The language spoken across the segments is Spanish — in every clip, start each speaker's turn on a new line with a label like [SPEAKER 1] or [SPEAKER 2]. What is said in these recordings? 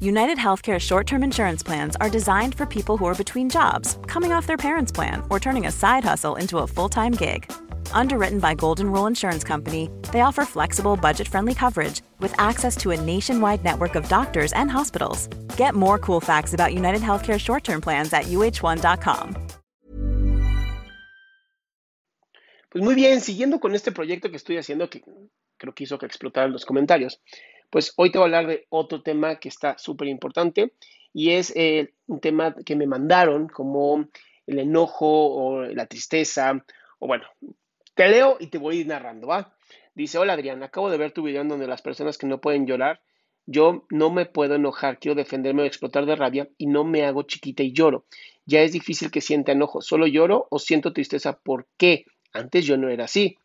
[SPEAKER 1] United Healthcare short term insurance plans are designed for people who are between jobs, coming off their parents' plan, or turning a side hustle into a full time gig. Underwritten by Golden Rule Insurance Company, they offer flexible, budget friendly coverage with access to a nationwide network of doctors and hospitals. Get more cool facts about United Healthcare short term plans at uh1.com.
[SPEAKER 2] Pues muy bien, siguiendo con este proyecto que estoy haciendo, que creo que hizo que explotaran los comentarios. Pues hoy te voy a hablar de otro tema que está súper importante y es eh, un tema que me mandaron como el enojo o la tristeza o bueno, te leo y te voy a ir narrando, ¿va? Dice, hola Adrián, acabo de ver tu video en donde las personas que no pueden llorar, yo no me puedo enojar, quiero defenderme o explotar de rabia y no me hago chiquita y lloro. Ya es difícil que sienta enojo, solo lloro o siento tristeza. ¿Por qué? Antes yo no era así.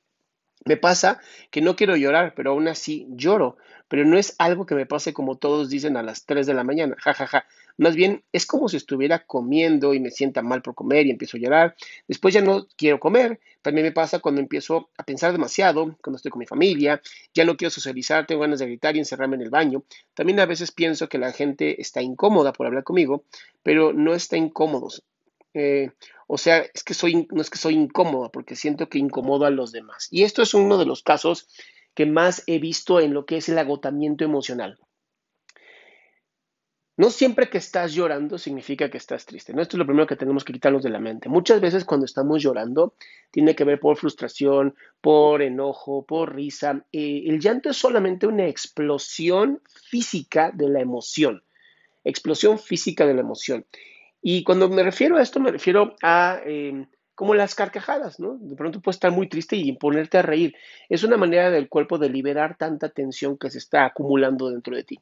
[SPEAKER 2] Me pasa que no quiero llorar, pero aún así lloro. Pero no es algo que me pase como todos dicen a las 3 de la mañana. Ja, ja, ja. Más bien es como si estuviera comiendo y me sienta mal por comer y empiezo a llorar. Después ya no quiero comer. También me pasa cuando empiezo a pensar demasiado, cuando estoy con mi familia. Ya no quiero socializar, tengo ganas de gritar y encerrarme en el baño. También a veces pienso que la gente está incómoda por hablar conmigo, pero no está incómodo. Eh, o sea, es que soy, no es que soy incómoda, porque siento que incomodo a los demás. Y esto es uno de los casos que más he visto en lo que es el agotamiento emocional. No siempre que estás llorando significa que estás triste. ¿no? Esto es lo primero que tenemos que quitarnos de la mente. Muchas veces cuando estamos llorando tiene que ver por frustración, por enojo, por risa. Eh, el llanto es solamente una explosión física de la emoción. Explosión física de la emoción. Y cuando me refiero a esto, me refiero a em, como las carcajadas, ¿no? De pronto puedes estar muy triste y ponerte a reír. Es una manera del cuerpo de liberar tanta tensión que se está acumulando dentro de ti.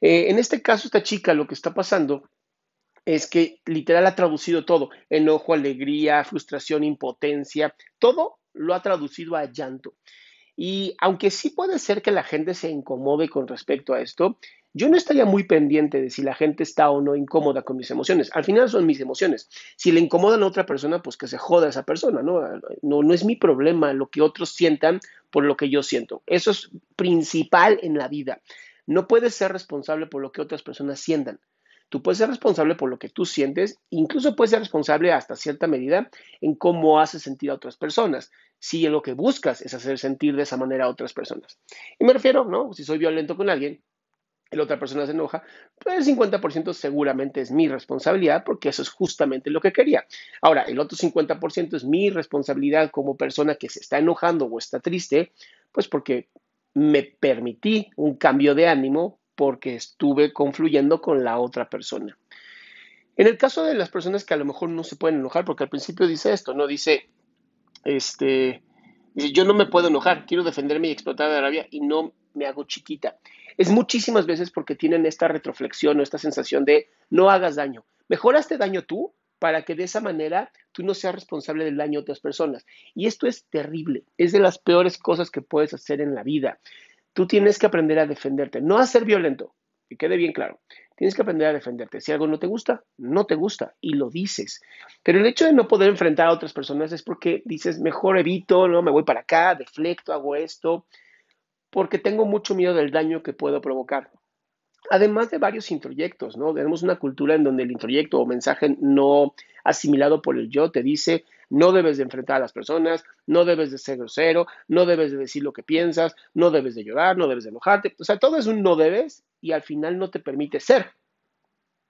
[SPEAKER 2] Eh, en este caso, esta chica lo que está pasando es que literal ha traducido todo, enojo, alegría, frustración, impotencia, todo lo ha traducido a llanto. Y aunque sí puede ser que la gente se incomode con respecto a esto, yo no estaría muy pendiente de si la gente está o no incómoda con mis emociones. Al final son mis emociones. Si le incomodan a otra persona, pues que se joda esa persona, ¿no? No, no es mi problema lo que otros sientan por lo que yo siento. Eso es principal en la vida. No puedes ser responsable por lo que otras personas sientan. Tú puedes ser responsable por lo que tú sientes, incluso puedes ser responsable hasta cierta medida en cómo haces sentir a otras personas, si lo que buscas es hacer sentir de esa manera a otras personas. Y me refiero, ¿no? Si soy violento con alguien, la otra persona se enoja, pues el 50% seguramente es mi responsabilidad porque eso es justamente lo que quería. Ahora, el otro 50% es mi responsabilidad como persona que se está enojando o está triste, pues porque me permití un cambio de ánimo porque estuve confluyendo con la otra persona. En el caso de las personas que a lo mejor no se pueden enojar, porque al principio dice esto, no dice, este, dice, yo no me puedo enojar, quiero defenderme y explotar de rabia y no me hago chiquita es muchísimas veces porque tienen esta retroflexión o esta sensación de no hagas daño. Mejoraste daño tú para que de esa manera tú no seas responsable del daño de otras personas. Y esto es terrible, es de las peores cosas que puedes hacer en la vida. Tú tienes que aprender a defenderte, no a ser violento, que quede bien claro. Tienes que aprender a defenderte. Si algo no te gusta, no te gusta y lo dices. Pero el hecho de no poder enfrentar a otras personas es porque dices, mejor evito, no me voy para acá, deflecto, hago esto porque tengo mucho miedo del daño que puedo provocar. Además de varios introyectos, ¿no? Tenemos una cultura en donde el introyecto o mensaje no asimilado por el yo te dice no debes de enfrentar a las personas, no debes de ser grosero, no debes de decir lo que piensas, no debes de llorar, no debes de enojarte. O sea, todo es un no debes y al final no te permite ser.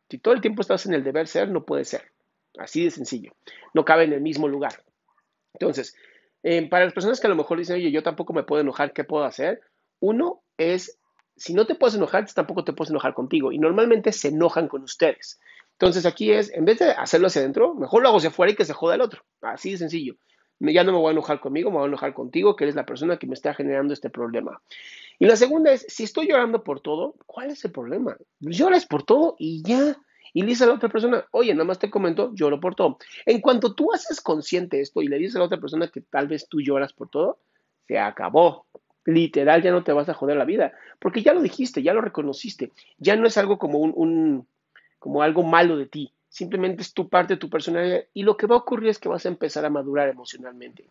[SPEAKER 2] Si todo el tiempo estás en el deber ser, no puede ser. Así de sencillo. No cabe en el mismo lugar. Entonces, eh, para las personas que a lo mejor dicen, oye, yo tampoco me puedo enojar, ¿qué puedo hacer? Uno es, si no te puedes enojar, tampoco te puedes enojar contigo. Y normalmente se enojan con ustedes. Entonces aquí es, en vez de hacerlo hacia adentro, mejor lo hago hacia afuera y que se joda el otro. Así de sencillo. Ya no me voy a enojar conmigo, me voy a enojar contigo, que eres la persona que me está generando este problema. Y la segunda es, si estoy llorando por todo, ¿cuál es el problema? Lloras por todo y ya. Y le dice a la otra persona, oye, nada más te comento, lloro por todo. En cuanto tú haces consciente esto y le dices a la otra persona que tal vez tú lloras por todo, se acabó. Literal, ya no te vas a joder la vida, porque ya lo dijiste, ya lo reconociste, ya no es algo como un como algo malo de ti. Simplemente es tu parte, tu personalidad. Y lo que va a ocurrir es que vas a empezar a madurar emocionalmente.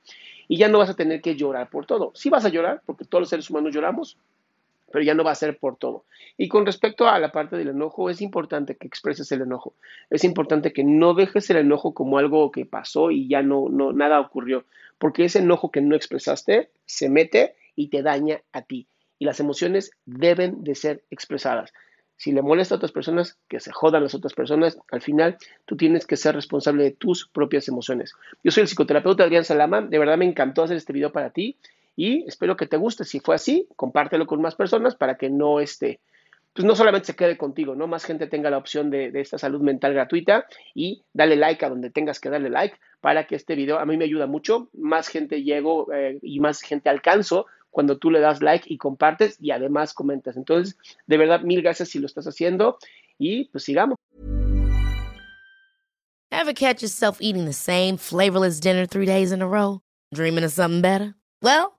[SPEAKER 2] Y ya no vas a tener que llorar por todo. Sí vas a llorar, porque todos los seres humanos lloramos, pero ya no va a ser por todo. Y con respecto a la parte del enojo, es importante que expreses el enojo. Es importante que no dejes el enojo como algo que pasó y ya no, no nada ocurrió, porque ese enojo que no expresaste se mete y te daña a ti. Y las emociones deben de ser expresadas. Si le molesta a otras personas, que se jodan las otras personas. Al final, tú tienes que ser responsable de tus propias emociones. Yo soy el psicoterapeuta Adrián Salama. De verdad me encantó hacer este video para ti y espero que te guste. Si fue así, compártelo con más personas para que no esté, pues no solamente se quede contigo, ¿no? Más gente tenga la opción de, esta salud mental gratuita y dale like a donde tengas que darle like para que este video a mí me ayuda mucho. Más gente llego eh, y más gente alcanzo cuando tú le das like y compartes y además comentas. Entonces, de verdad, mil gracias si lo estás haciendo y pues sigamos.
[SPEAKER 3] Ever catch yourself eating the same flavorless dinner three days in a row? Dreaming of something better? Well,